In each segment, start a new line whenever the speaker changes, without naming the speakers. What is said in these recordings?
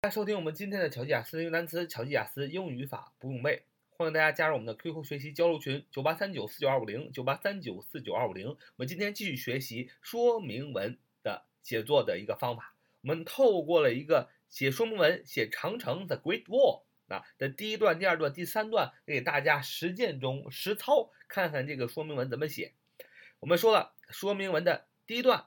大家收听我们今天的巧记雅思英语单词、巧记雅思英语语法不用背，欢迎大家加入我们的 QQ 学习交流群九八三九四九二五零九八三九四九二五零。我们今天继续学习说明文的写作的一个方法。我们透过了一个写说明文、写长城 The Great Wall 啊的第一段、第二段、第三段，给大家实践中实操，看看这个说明文怎么写。我们说了，说明文的第一段，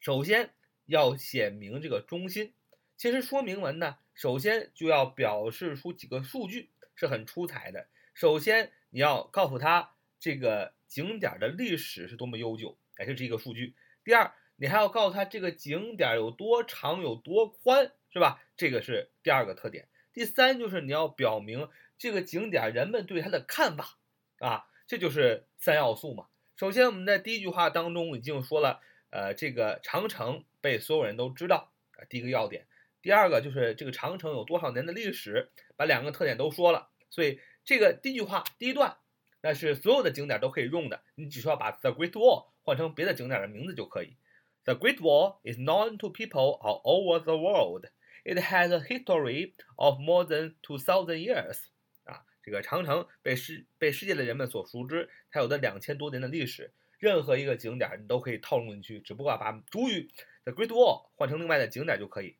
首先要写明这个中心。其实说明文呢，首先就要表示出几个数据，是很出彩的。首先你要告诉他这个景点的历史是多么悠久，哎，这是一个数据。第二，你还要告诉他这个景点有多长、有多宽，是吧？这个是第二个特点。第三就是你要表明这个景点人们对它的看法啊，这就是三要素嘛。首先我们在第一句话当中已经说了，呃，这个长城被所有人都知道啊，第一个要点。第二个就是这个长城有多少年的历史，把两个特点都说了，所以这个第一句话第一段，那是所有的景点都可以用的，你只需要把 The Great Wall 换成别的景点的名字就可以。The Great Wall is known to people all over the world. It has a history of more than two thousand years. 啊，这个长城被世被世界的人们所熟知，它有的两千多年的历史。任何一个景点你都可以套用进去，只不过把主语 The Great Wall 换成另外的景点就可以。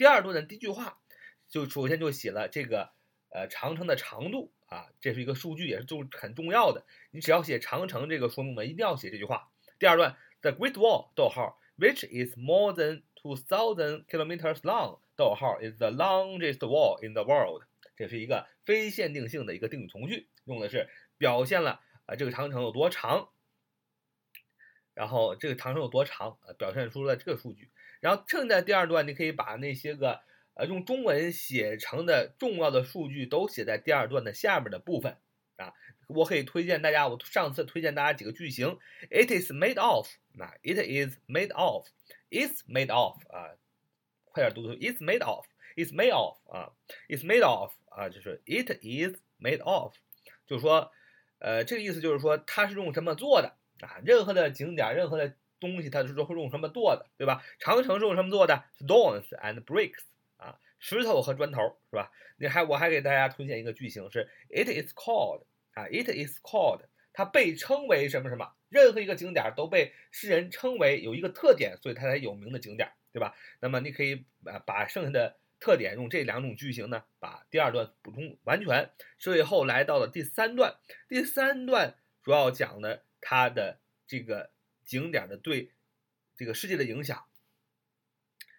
第二段的第一句话，就首先就写了这个呃长城的长度啊，这是一个数据，也是重很重要的。你只要写长城这个说明文，一定要写这句话。第二段，The Great Wall，逗号，which is more than two thousand kilometers long，逗号，is the longest wall in the world。这是一个非限定性的一个定语从句，用的是表现了啊这个长城有多长，然后这个长城有多长，呃，表现出了这个数据。然后正在第二段，你可以把那些个呃用中文写成的重要的数据都写在第二段的下面的部分啊。我可以推荐大家，我上次推荐大家几个句型：It is made of，那 It is made of，It's made of 啊，快点读读，It's made of，It's made of 啊，It's made of 啊，就是 It is made of，就是说，呃，这个意思就是说它是用什么做的啊？任何的景点，任何的。东西它是说会用什么做的，对吧？长城是用什么做的？Stones and bricks 啊，石头和砖头是吧？你还我还给大家推荐一个句型是 It is called 啊，It is called 它被称为什么什么？任何一个景点都被世人称为有一个特点，所以它才有名的景点，对吧？那么你可以把把剩下的特点用这两种句型呢，把第二段补充完全。最后来到了第三段，第三段主要讲的它的这个。景点的对这个世界的影响，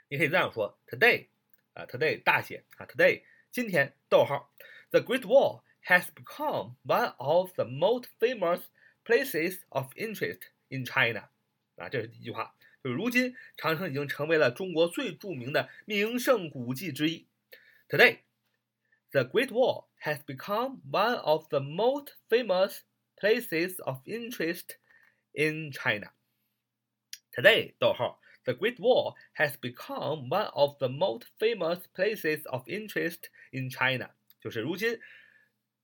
你可以这样说：Today，啊，Today 大写啊，Today 今天，逗号，The Great Wall has become one of the most famous places of interest in China。啊，这是第一句话，就是如今长城已经成为了中国最著名的名胜古迹之一。Today，The Great Wall has become one of the most famous places of interest in China。Today, 逗号，the Great Wall has become one of the most famous places of interest in China。就是如今，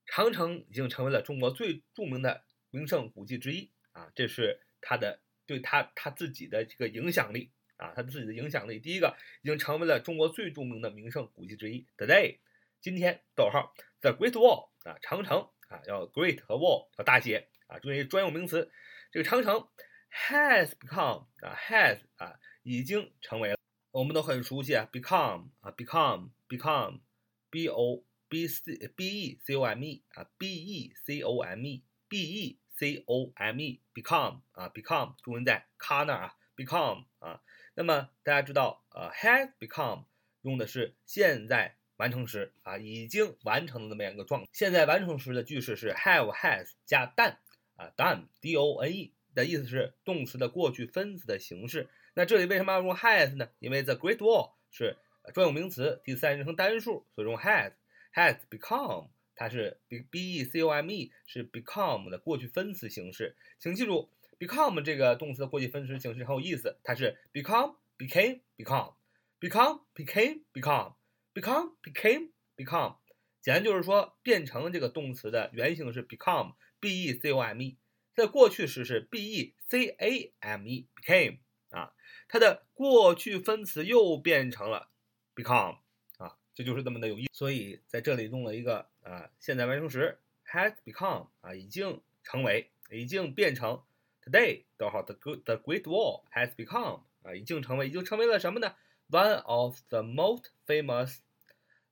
长城已经成为了中国最著名的名胜古迹之一啊！这是它的对它它自己的这个影响力啊，它自己的影响力。第一个，已经成为了中国最著名的名胜古迹之一。Today，今天，逗号，the Great Wall 啊，长城啊，要 Great 和 Wall 要大写啊，注意专用名词，这个长城。has become 啊，has 啊，已经成为了，我们都很熟悉啊，become 啊，become，become，b o b c b e c o m e 啊，b e c o m e，b e c o m e，become 啊，become，中文在 car 那儿啊，become 啊，那么大家知道，呃，has become 用的是现在完成时啊，已经完成的那么样一个状。现在完成时的句式是 have has 加 done 啊，done，d o n e。的意思是动词的过去分词的形式。那这里为什么要用 has 呢？因为 the Great Wall 是专有名词，第三人称单数，所以用 has。has become 它是 b b e c o m e 是 become 的过去分词形式。请记住，become 这个动词的过去分词形式很有意思，它是 become became become become became become become became become。简单就是说，变成这个动词的原形是 become b e c o m e。在过去时是 b e c a m e became 啊，它的过去分词又变成了 become 啊，这就是这么的有意思。所以在这里用了一个啊现在完成时 has become 啊，已经成为，已经变成。Today，逗号 the good the Great Wall has become 啊，已经成为，已经成为了什么呢？One of the most famous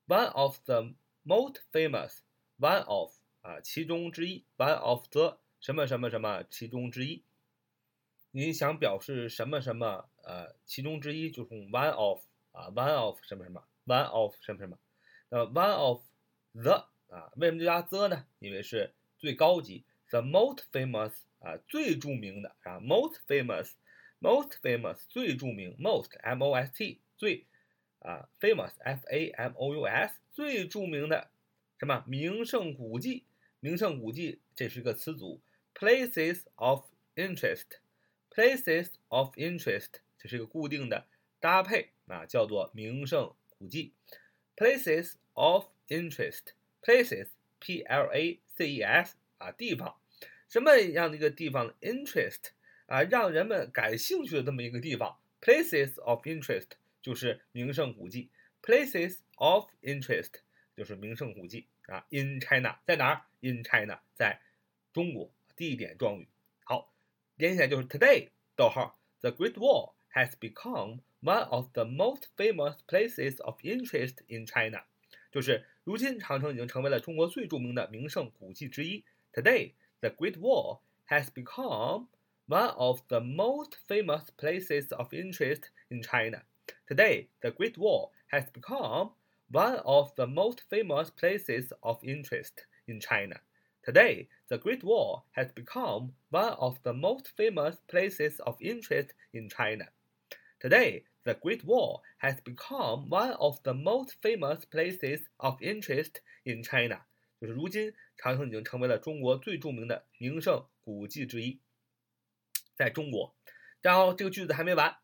one of the most famous，one of 啊，其中之一，one of the 什么什么什么其中之一。你想表示什么什么呃其中之一，就用 one of 啊，one of 什么什么，one of 什么什么。那 one of the 啊，为什么就加 the 呢？因为是最高级，the most famous 啊，最著名的啊，most famous，most famous 最著名，most m o s t 最啊，famous f a m o u s 最著名的什么名胜古迹？名胜古迹这是一个词组，places of interest。Places of interest，这是一个固定的搭配啊，叫做名胜古迹。Places of interest，places，p l a c e s 啊，地方，什么样的一个地方？Interest 啊，让人们感兴趣的这么一个地方。Places of interest 就是名胜古迹。Places of interest 就是名胜古迹啊。In China，在哪儿？In China，在中国。地点状语。连起来就是 Today，逗号，The Great Wall has become one of the most famous places of interest in China。就是如今长城已经成为了中国最着名的名胜古迹之一。Today, the Great Wall has become one of the most famous places of interest in China. Today, the Great Wall has become one of the most famous places of interest in China. Today, the Great Wall has become one of the most famous places of interest in China. Today, the Great Wall has become one of the most famous places of interest in China. 就是如今，长城已经成为了中国最着名的名胜古迹之一，在中国。然后这个句子还没完，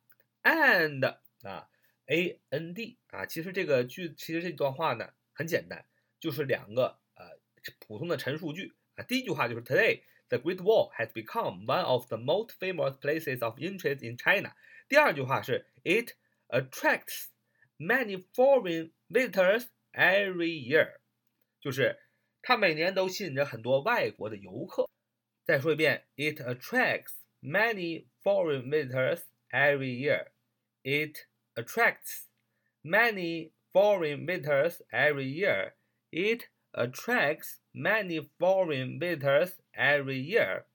and 啊 ，a n d 啊，其实这个句，其实这段话呢很简单，就是两个呃普通的陈述句啊。第一句话就是 Today the Great Wall has become one of the most famous places of interest in China。第二句话是 It attracts many foreign visitors every year，就是它每年都吸引着很多外国的游客。再说一遍，It attracts many foreign visitors every year. It attracts many foreign visitors every year. It attracts many foreign visitors every year.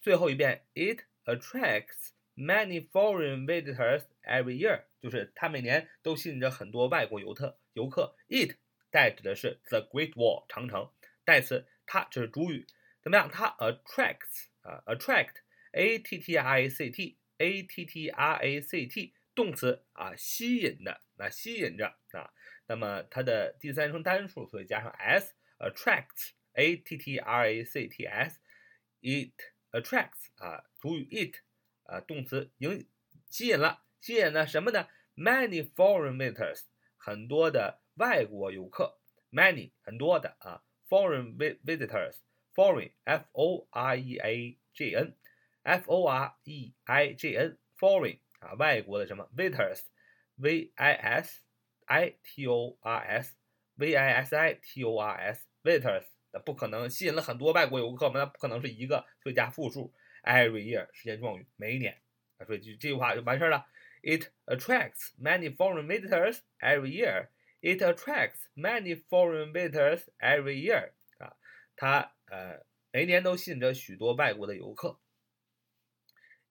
最后一遍，It attracts many foreign visitors every year，就是它每年都吸引着很多外国游客。游客，It 代指的是 The Great Wall 长城，代词它这是主语，怎么样？它 attracts 啊，attract，a t t r a c t，a t t r a c t， 动词啊，吸引的，那吸引着啊。那么它的第三人称单数，所以加上 s，attracts，a t t r a c t s，it attracts 啊，主语 it 啊，动词引吸引了，吸引了什么呢？Many foreign visitors，很多的外国游客，many 很多的啊，foreign visitors，foreign f o r e a g n，f o r e i g n，foreign 啊，外国的什么 visitors，v i s i t o r s v i s i t o r s visitors，那不可能吸引了很多外国游客嘛？那不可能是一个，所以加复数。Every year 时间状语，每一年啊，所以这这句话就完事儿了。It attracts many foreign visitors every year. It attracts many foreign visitors every year. 啊，它呃每年都吸引着许多外国的游客。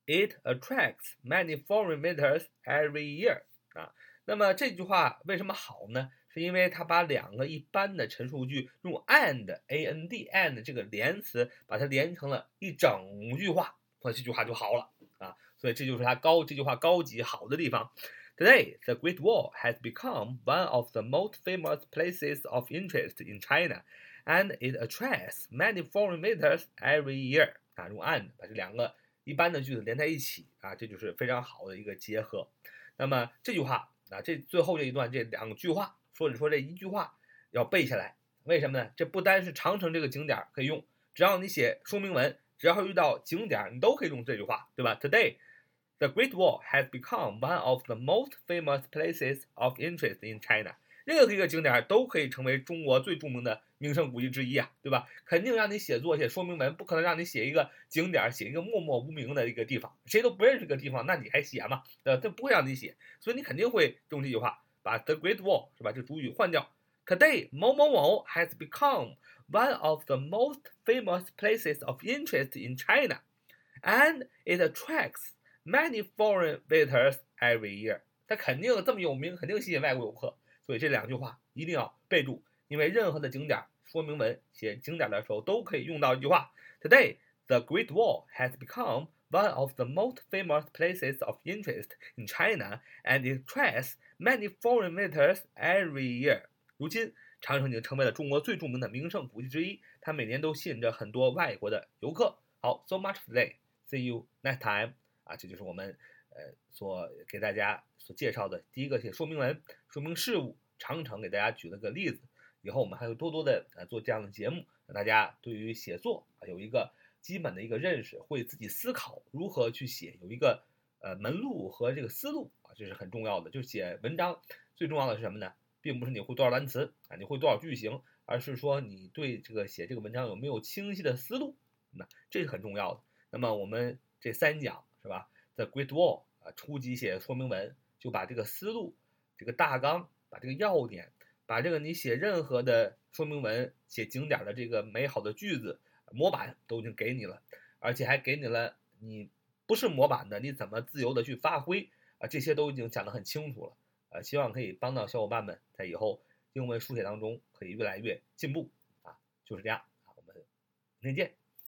It attracts many foreign visitors every year. 啊。那么这句话为什么好呢？是因为它把两个一般的陈述句用 and a n d and 这个连词把它连成了一整句话，那这句话就好了啊。所以这就是它高这句话高级好的地方。Today, the Great Wall has become one of the most famous places of interest in China, and it attracts many foreign visitors every year. 啊，用 and 把这两个一般的句子连在一起啊，这就是非常好的一个结合。那么这句话。啊，这最后这一段这两句话，或者说这一句话要背下来，为什么呢？这不单是长城这个景点可以用，只要你写说明文，只要遇到景点，你都可以用这句话，对吧？Today, The Great Wall has become one of the most famous places of interest in China。任何一个景点都可以成为中国最著名的名胜古迹之一啊，对吧？肯定让你写作写说明文，不可能让你写一个景点，写一个默默无名的一个地方，谁都不认识个地方，那你还写吗？呃，他不会让你写，所以你肯定会用这句话，把 The Great Wall 是吧？这主语换掉。Today，某某某 has become one of the most famous places of interest in China，and it attracts many foreign visitors every year。它肯定这么有名，肯定吸引外国游客。所以这两句话一定要备注，因为任何的景点说明文写景点的时候都可以用到一句话。Today, the Great Wall has become one of the most famous places of interest in China, and it attracts many foreign visitors every year. 如今，长城已经成为了中国最著名的名胜古迹之一，它每年都吸引着很多外国的游客。好，so much today. See you next time. 啊，这就是我们呃所给大家所介绍的第一个写说明文，说明事物。长城给大家举了个例子，以后我们还会多多的呃做这样的节目，让大家对于写作啊有一个基本的一个认识，会自己思考如何去写，有一个呃门路和这个思路啊，这是很重要的。就写文章最重要的是什么呢？并不是你会多少单词啊，你会多少句型，而是说你对这个写这个文章有没有清晰的思路，那这是很重要的。那么我们这三讲是吧？The Great Wall 啊，初级写说明文，就把这个思路，这个大纲。把这个要点，把这个你写任何的说明文、写景点的这个美好的句子模板都已经给你了，而且还给你了你不是模板的你怎么自由的去发挥啊，这些都已经讲得很清楚了，呃，希望可以帮到小伙伴们在以后英文书写当中可以越来越进步啊，就是这样啊，我们明天见。